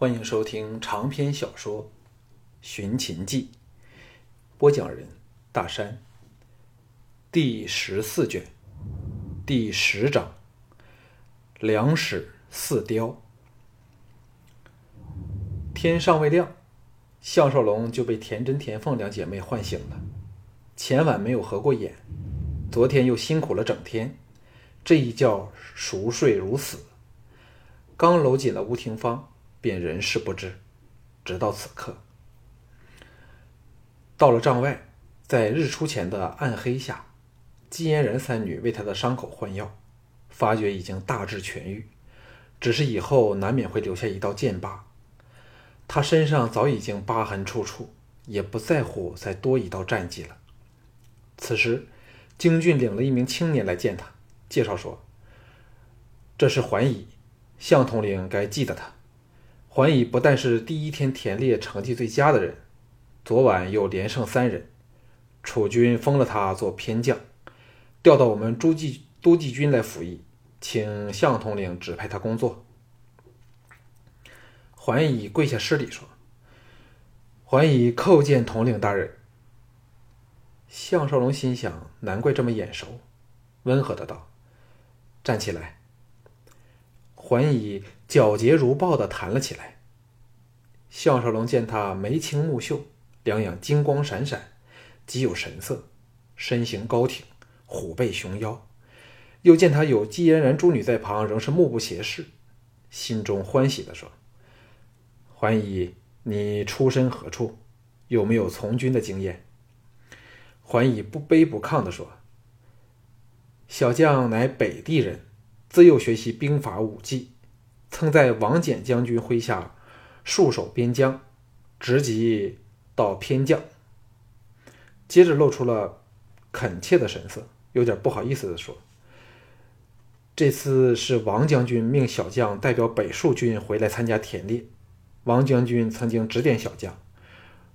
欢迎收听长篇小说《寻秦记》，播讲人大山。第十四卷，第十章：两史四雕。天尚未亮，项少龙就被田真、田凤两姐妹唤醒了。前晚没有合过眼，昨天又辛苦了整天，这一觉熟睡如死。刚搂紧了吴廷芳，便人事不知。直到此刻，到了帐外，在日出前的暗黑下，季嫣然三女为他的伤口换药，发觉已经大致痊愈，只是以后难免会留下一道剑疤。他身上早已经疤痕处处，也不在乎再多一道战绩了。此时，京俊领了一名青年来见他，介绍说：“这是桓乙。”向统领该记得他，桓乙不但是第一天田猎成绩最佳的人，昨晚又连胜三人，楚军封了他做偏将，调到我们诸暨都记军来服役，请向统领指派他工作。桓乙跪下施礼说：“桓乙叩见统领大人。”项少龙心想：难怪这么眼熟，温和的道：“站起来。”桓乙皎洁如豹的弹了起来。项少龙见他眉清目秀，两眼金光闪闪，极有神色，身形高挺，虎背熊腰。又见他有姬嫣然诸女在旁，仍是目不斜视，心中欢喜的说：“桓乙，你出身何处？有没有从军的经验？”桓乙不卑不亢的说：“小将乃北地人。”自幼学习兵法武技，曾在王翦将军麾下戍守边疆，职级到偏将。接着露出了恳切的神色，有点不好意思的说：“这次是王将军命小将代表北戍军回来参加田猎。王将军曾经指点小将，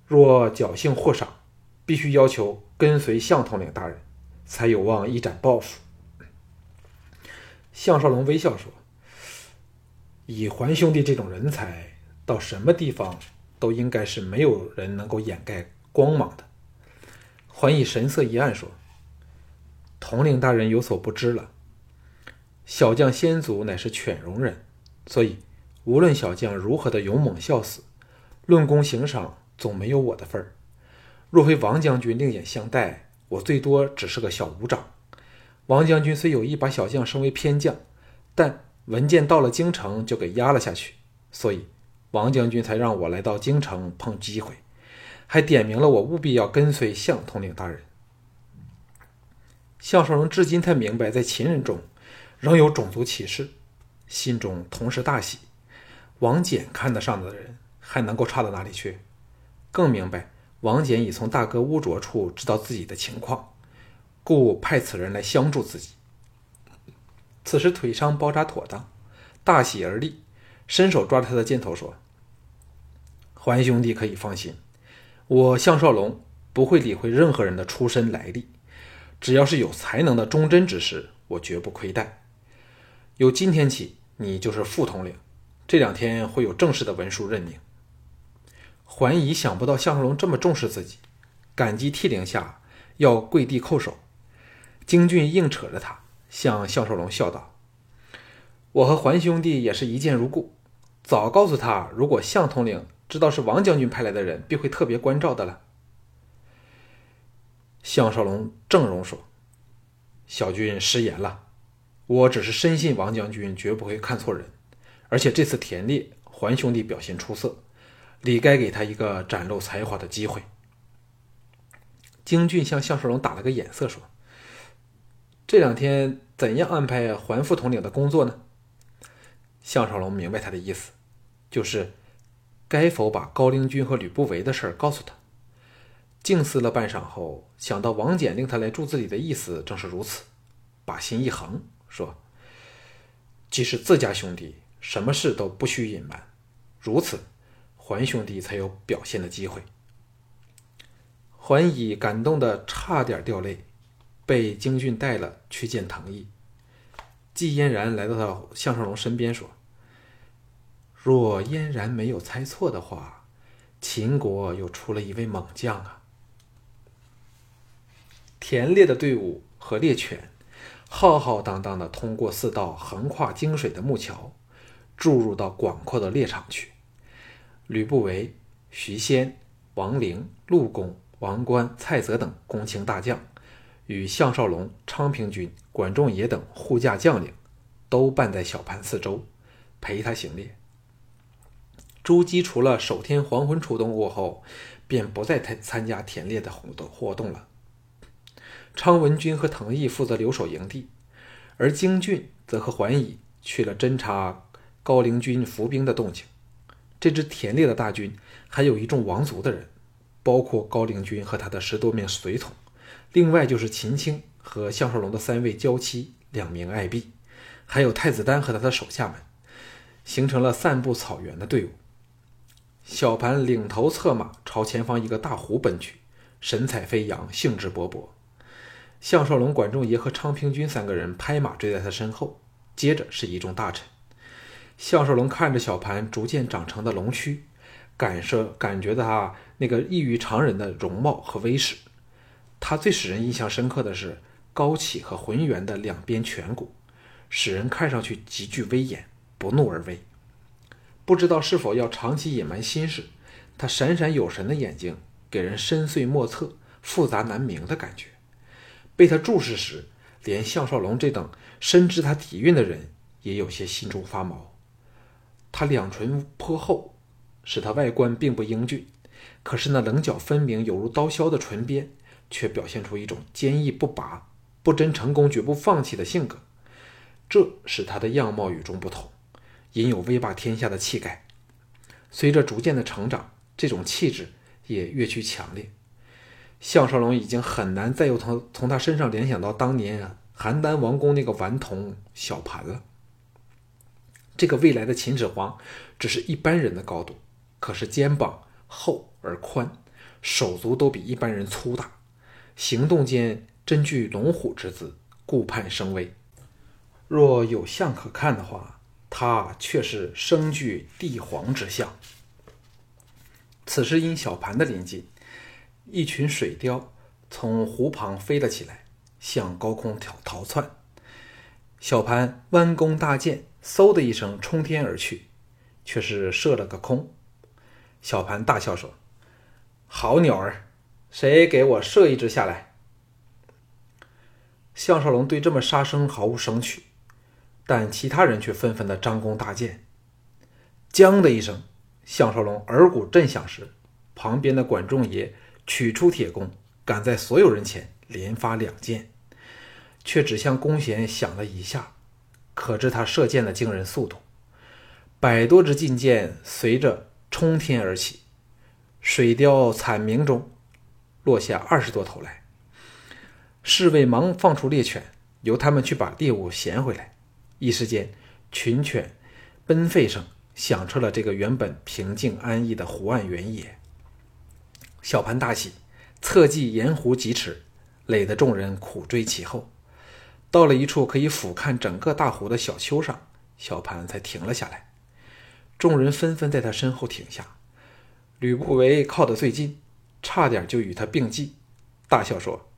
若侥幸获赏，必须要求跟随向统领大人，才有望一展抱负。”项少龙微笑说：“以桓兄弟这种人才，到什么地方都应该是没有人能够掩盖光芒的。”桓乙神色一暗说：“统领大人有所不知了，小将先祖乃是犬戎人，所以无论小将如何的勇猛孝死，论功行赏总没有我的份儿。若非王将军另眼相待，我最多只是个小武长。”王将军虽有意把小将升为偏将，但文件到了京城就给压了下去，所以王将军才让我来到京城碰机会，还点明了我务必要跟随向统领大人。项少龙至今才明白，在秦人中仍有种族歧视，心中同时大喜。王翦看得上的人还能够差到哪里去？更明白王翦已从大哥乌卓处知道自己的情况。故派此人来相助自己。此时腿伤包扎妥当，大喜而立，伸手抓着他的肩头说：“桓兄弟可以放心，我项少龙不会理会任何人的出身来历，只要是有才能的忠贞之士，我绝不亏待。由今天起，你就是副统领，这两天会有正式的文书任命。”桓乙想不到项少龙这么重视自己，感激涕零下要跪地叩首。京俊硬扯着他，向项少龙笑道：“我和桓兄弟也是一见如故，早告诉他，如果项统领知道是王将军派来的人，必会特别关照的了。”项少龙正容说：“小军失言了，我只是深信王将军绝不会看错人，而且这次田猎，桓兄弟表现出色，理该给他一个展露才华的机会。”京俊向项少龙打了个眼色，说。这两天怎样安排桓副统领的工作呢？项少龙明白他的意思，就是该否把高陵君和吕不韦的事儿告诉他。静思了半晌后，想到王翦令他来助自己的意思正是如此，把心一横，说：“既是自家兄弟，什么事都不需隐瞒，如此，桓兄弟才有表现的机会。”桓乙感动的差点掉泪。被京俊带了去见藤毅。季嫣然来到他项少龙身边说：“若嫣然没有猜错的话，秦国又出了一位猛将啊！田猎的队伍和猎犬，浩浩荡荡的通过四道横跨泾水的木桥，注入到广阔的猎场去。吕不韦、徐仙、王陵、陆公、王冠、蔡泽等公卿大将，与项少龙、昌平君、管仲爷等护驾将领，都伴在小盘四周，陪他行猎。朱姬除了首天黄昏出动过后，便不再参参加田猎的活动活动了。昌文君和藤毅负责留守营地，而京俊则和桓乙去了侦察高陵军伏兵的动静。这支田猎的大军还有一众王族的人，包括高陵君和他的十多名随从，另外就是秦青和项少龙的三位娇妻、两名爱婢，还有太子丹和他的手下们，形成了散布草原的队伍。小盘领头策马朝前方一个大湖奔去，神采飞扬，兴致勃勃。项少龙、管仲爷和昌平君三个人拍马追在他身后，接着是一众大臣。项少龙看着小盘逐渐长成的龙躯，感受感觉到他那个异于常人的容貌和威势。他最使人印象深刻的是高起和浑圆的两边颧骨，使人看上去极具威严，不怒而威。不知道是否要长期隐瞒心事，他闪闪有神的眼睛给人深邃莫测、复杂难明的感觉。被他注视时，连项少龙这等深知他底蕴的人也有些心中发毛。他两唇颇厚，使他外观并不英俊，可是那棱角分明、犹如刀削的唇边，却表现出一种坚毅不拔、不真成功绝不放弃的性格，这使他的样貌与众不同，隐有威霸天下的气概。随着逐渐的成长，这种气质也越趋强烈。项少龙已经很难再又从从他身上联想到当年邯郸王宫那个顽童小盘了。这个未来的秦始皇只是一般人的高度，可是肩膀厚而宽，手足都比一般人粗大，行动间真具龙虎之姿，顾盼生威。若有相可看的话，他却是生具帝皇之相。此时因小盘的临近。一群水貂从湖旁飞了起来，向高空逃逃窜。小盘弯弓搭箭，嗖的一声冲天而去，却是射了个空。小盘大笑说：“好鸟儿，谁给我射一只下来？”项少龙对这么杀生毫无生趣，但其他人却纷纷的张弓搭箭。将的一声，项少龙耳鼓震响时，旁边的管仲爷。取出铁弓，赶在所有人前连发两箭，却只向弓弦响了一下，可知他射箭的惊人速度。百多支劲箭随着冲天而起，水雕惨鸣中落下二十多头来。侍卫忙放出猎犬，由他们去把猎物衔回来。一时间，群犬奔吠声响彻了这个原本平静安逸的湖岸原野。小盘大喜，策骑沿湖疾驰，累得众人苦追其后。到了一处可以俯瞰整个大湖的小丘上，小盘才停了下来。众人纷纷在他身后停下。吕不韦靠得最近，差点就与他并骑，大笑说：“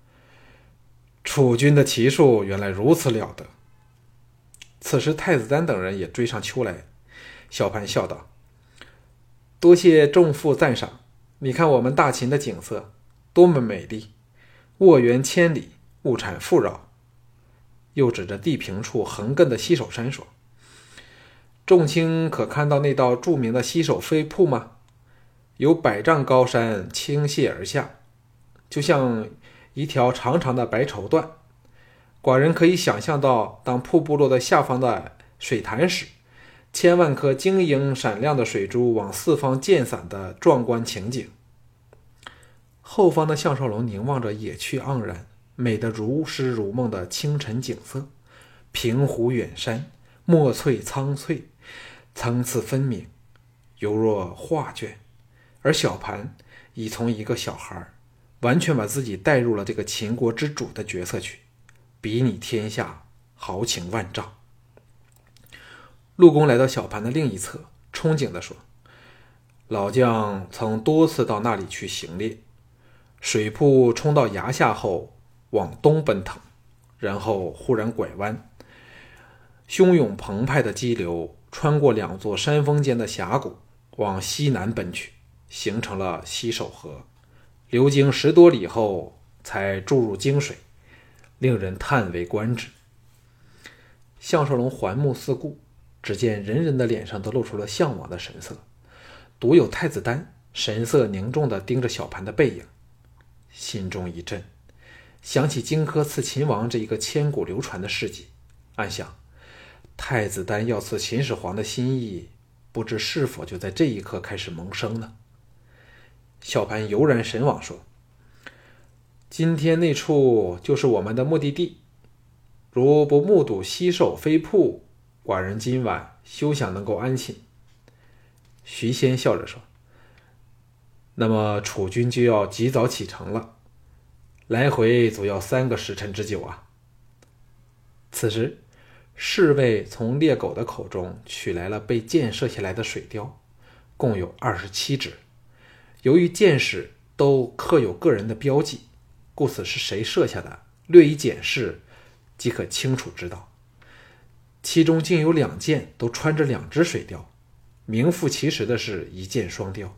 楚军的骑术原来如此了得。”此时太子丹等人也追上丘来。小盘笑道：“多谢众父赞赏。”你看我们大秦的景色多么美丽，沃园千里，物产富饶。又指着地平处横亘的西首山说：“众卿可看到那道著名的西首飞瀑吗？有百丈高山倾泻而下，就像一条长长的白绸缎。寡人可以想象到，当瀑布落在下方的水潭时。”千万颗晶莹闪亮的水珠往四方溅散的壮观情景。后方的项少龙凝望着野趣盎然、美得如诗如梦的清晨景色，平湖远山，墨翠苍翠，层次分明，犹若画卷。而小盘已从一个小孩，完全把自己带入了这个秦国之主的角色去，比拟天下，豪情万丈。陆公来到小盘的另一侧，憧憬地说：“老将曾多次到那里去行猎，水瀑冲到崖下后往东奔腾，然后忽然拐弯，汹涌澎湃的激流穿过两座山峰间的峡谷，往西南奔去，形成了西首河，流经十多里后才注入泾水，令人叹为观止。”项少龙环目四顾。只见人人的脸上都露出了向往的神色，独有太子丹神色凝重地盯着小盘的背影，心中一震，想起荆轲刺秦王这一个千古流传的事迹，暗想：太子丹要刺秦始皇的心意，不知是否就在这一刻开始萌生呢？小盘悠然神往说：“今天那处就是我们的目的地，如不目睹西狩飞瀑。”寡人今晚休想能够安寝。徐仙笑着说：“那么楚军就要及早启程了，来回足要三个时辰之久啊。”此时，侍卫从猎狗的口中取来了被箭射下来的水雕，共有二十七只。由于箭矢都刻有个人的标记，故此是谁射下的，略一检视即可清楚知道。其中竟有两箭都穿着两只水貂，名副其实的是一箭双雕。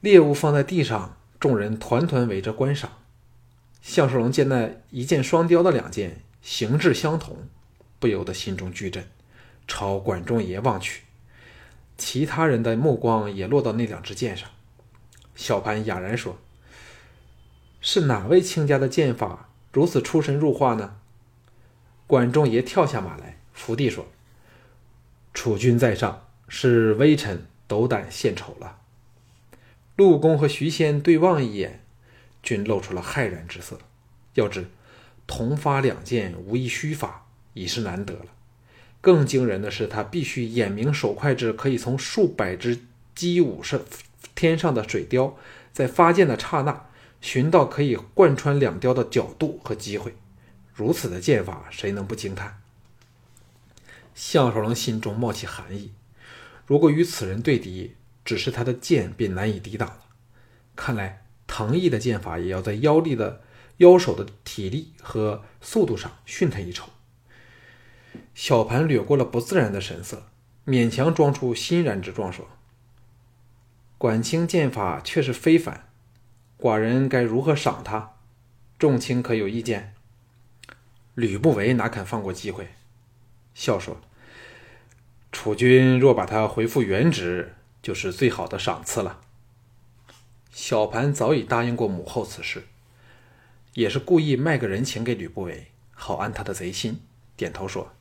猎物放在地上，众人团团围着观赏。项少龙见那一箭双雕的两件形制相同，不由得心中巨震，朝管仲爷望去。其他人的目光也落到那两支箭上。小盘哑然说：“是哪位卿家的剑法如此出神入化呢？”管仲爷跳下马来，伏地说：“楚军在上，是微臣斗胆献丑了。”陆公和徐仙对望一眼，均露出了骇然之色。要知同发两箭，无一虚发，已是难得了。更惊人的是，他必须眼明手快至可以从数百只击舞上天上的水雕，在发箭的刹那，寻到可以贯穿两雕的角度和机会。如此的剑法，谁能不惊叹？项少龙心中冒起寒意。如果与此人对敌，只是他的剑便难以抵挡了。看来藤毅的剑法也要在腰力的腰手的体力和速度上逊他一筹。小盘掠过了不自然的神色，勉强装出欣然之状，说：“管清剑法却是非凡，寡人该如何赏他？众卿可有意见？”吕不韦哪肯放过机会，笑说：“楚军若把他回复原职，就是最好的赏赐了。”小盘早已答应过母后此事，也是故意卖个人情给吕不韦，好安他的贼心。点头说：“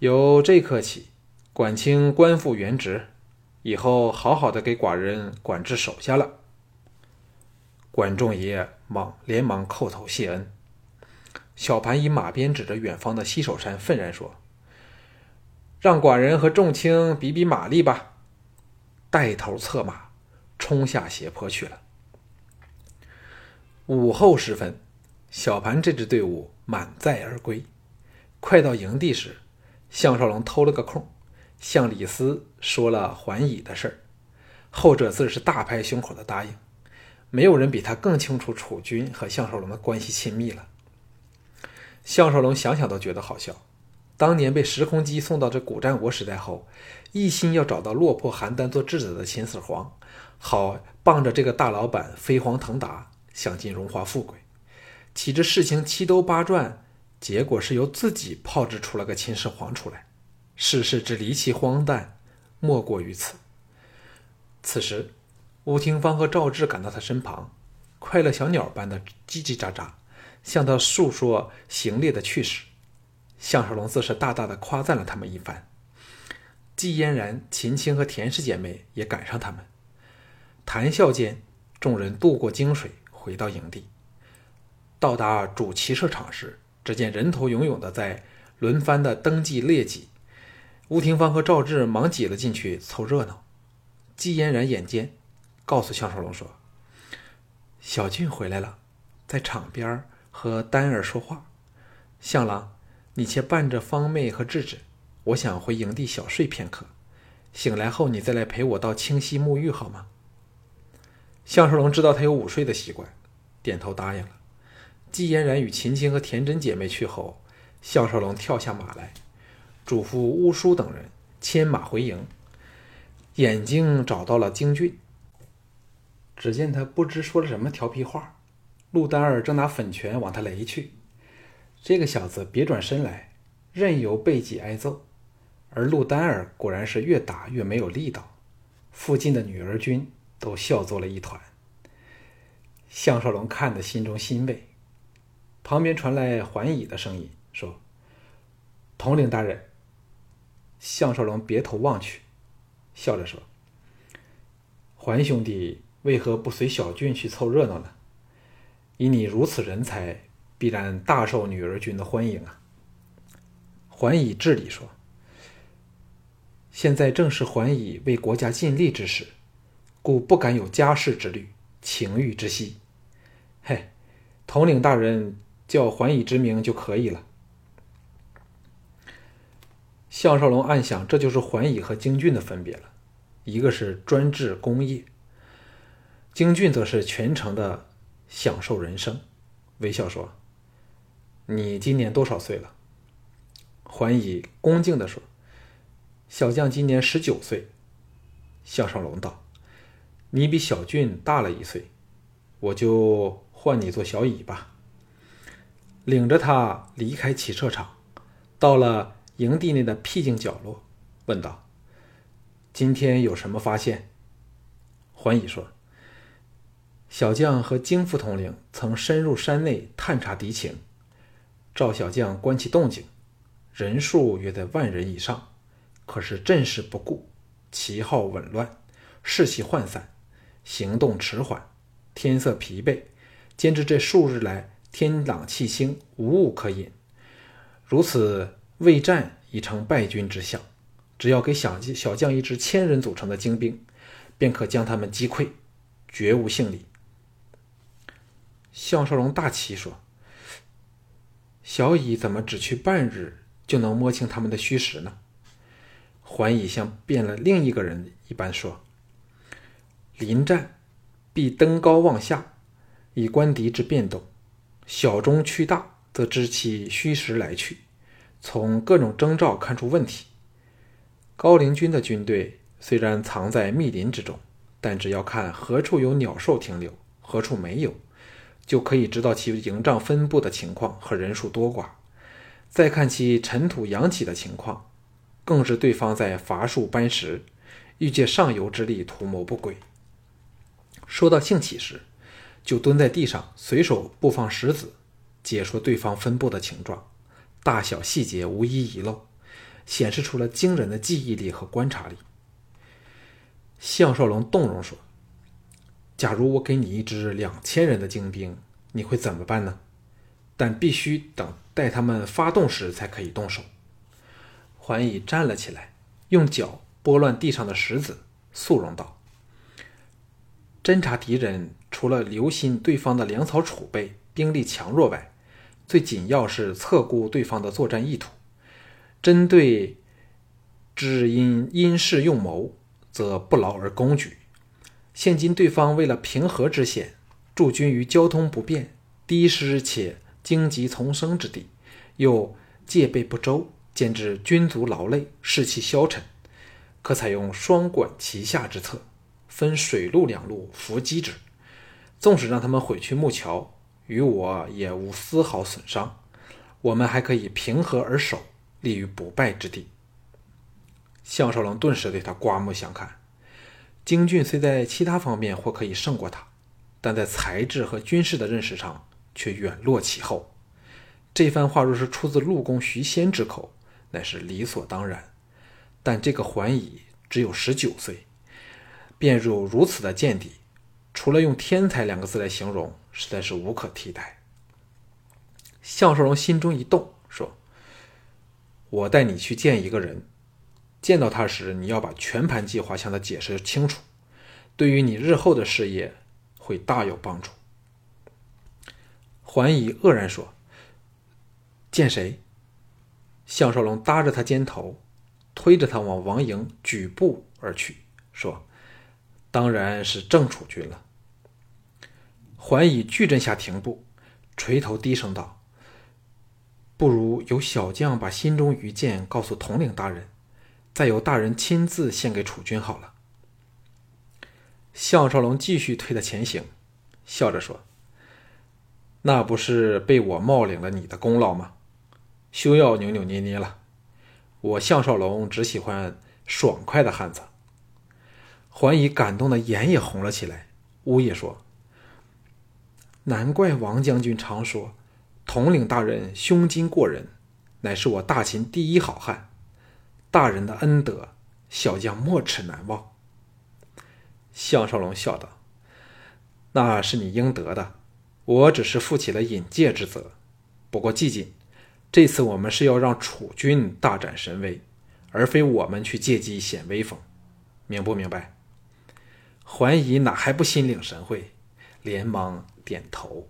由这刻起，管清官复原职，以后好好的给寡人管制手下了。”管仲爷忙连忙叩头谢恩。小盘以马鞭指着远方的西首山，愤然说：“让寡人和众卿比比马力吧！”带头策马，冲下斜坡去了。午后时分，小盘这支队伍满载而归。快到营地时，项少龙偷了个空，向李斯说了还乙的事儿。后者自是大拍胸口的答应。没有人比他更清楚楚军和项少龙的关系亲密了。项少龙想想都觉得好笑。当年被时空机送到这古战国时代后，一心要找到落魄邯郸做质子的秦始皇，好傍着这个大老板飞黄腾达，享尽荣华富贵。岂知事情七兜八转，结果是由自己炮制出了个秦始皇出来。世事之离奇荒诞，莫过于此。此时，吴廷芳和赵志赶到他身旁，快乐小鸟般的叽叽喳喳。向他述说行猎的趣事，项少龙自是大大的夸赞了他们一番。季嫣然、秦青和田氏姐妹也赶上他们，谈笑间，众人渡过泾水，回到营地。到达主骑射场时，只见人头涌涌的在轮番的登记列骑。吴廷芳和赵志忙挤了进去凑热闹。季嫣然眼尖，告诉项少龙说：“小俊回来了，在场边。”和丹儿说话，向郎，你且伴着方妹和智智，我想回营地小睡片刻，醒来后你再来陪我到清溪沐浴好吗？”项少龙知道他有午睡的习惯，点头答应了。季嫣然与秦青和田真姐妹去后，项少龙跳下马来，嘱咐乌叔等人牵马回营。眼睛找到了京俊，只见他不知说了什么调皮话，陆丹儿正拿粉拳往他擂去。这个小子别转身来，任由背脊挨揍，而陆丹儿果然是越打越没有力道。附近的女儿军都笑作了一团。项少龙看得心中欣慰。旁边传来桓乙的声音说：“统领大人。”项少龙别头望去。笑着说：“桓兄弟为何不随小俊去凑热闹呢？以你如此人才，必然大受女儿军的欢迎啊。”桓乙治理说：“现在正是桓乙为国家尽力之时，故不敢有家事之虑、情欲之息。嘿，统领大人叫桓乙之名就可以了。”项少龙暗想，这就是桓乙和京俊的分别了。一个是专治工业，京俊则是全程的享受人生。微笑说：“你今年多少岁了？”桓乙恭敬的说：“小将今年十九岁。”项少龙道：“你比小俊大了一岁，我就换你做小乙吧。”领着他离开骑射场，到了营地内的僻静角落，问道。今天有什么发现？桓乙说：“小将和京副统领曾深入山内探查敌情，赵小将观其动静，人数约在万人以上，可是阵势不固，旗号紊乱，士气涣散，行动迟缓，天色疲惫，兼之这数日来天朗气清，无物可引，如此未战已成败军之象。”只要给小将小将一支千人组成的精兵，便可将他们击溃，绝无幸理。项少龙大奇说：“小乙怎么只去半日就能摸清他们的虚实呢？”桓乙像变了另一个人一般说：“临战必登高望下，以观敌之变动；小中趋大，则知其虚实来去，从各种征兆看出问题。”高陵军的军队虽然藏在密林之中，但只要看何处有鸟兽停留，何处没有，就可以知道其营帐分布的情况和人数多寡。再看其尘土扬起的情况，更是对方在伐树搬石，欲借上游之力图谋不轨。说到兴起时，就蹲在地上随手布放石子，解说对方分布的情状，大小细节无一遗漏。显示出了惊人的记忆力和观察力。项少龙动容说：“假如我给你一支两千人的精兵，你会怎么办呢？但必须等待他们发动时才可以动手。”桓乙站了起来，用脚拨乱地上的石子，肃容道：“侦察敌人，除了留心对方的粮草储备、兵力强弱外，最紧要是测估对方的作战意图。”针对知因因事用谋，则不劳而攻举。现今对方为了平和之险，驻军于交通不便、低湿且荆棘丛生之地，又戒备不周，兼之军卒劳累、士气消沉，可采用双管齐下之策，分水陆两路伏击之。纵使让他们毁去木桥，与我也无丝毫损伤。我们还可以平和而守。立于不败之地。项少龙顿时对他刮目相看。京俊虽在其他方面或可以胜过他，但在才智和军事的认识上却远落其后。这番话若是出自陆公徐仙之口，乃是理所当然。但这个桓乙只有十九岁，便入如此的见地，除了用“天才”两个字来形容，实在是无可替代。项少龙心中一动，说。我带你去见一个人，见到他时，你要把全盘计划向他解释清楚，对于你日后的事业会大有帮助。桓乙愕然说：“见谁？”项少龙搭着他肩头，推着他往王营举步而去，说：“当然是郑楚军了。”桓以巨阵下停步，垂头低声道：“不如由小将把心中愚见告诉统领大人，再由大人亲自献给楚军好了。”项少龙继续推他前行，笑着说：“那不是被我冒领了你的功劳吗？休要扭扭捏捏了。我项少龙只喜欢爽快的汉子。”桓乙感动的眼也红了起来，呜咽说：“难怪王将军常说，统领大人胸襟过人，乃是我大秦第一好汉。大人的恩德，小将没齿难忘。”项少龙笑道：“那是你应得的，我只是负起了引介之责。不过季锦，这次我们是要让楚军大展神威，而非我们去借机显威风，明不明白？”怀疑哪还不心领神会，连忙点头。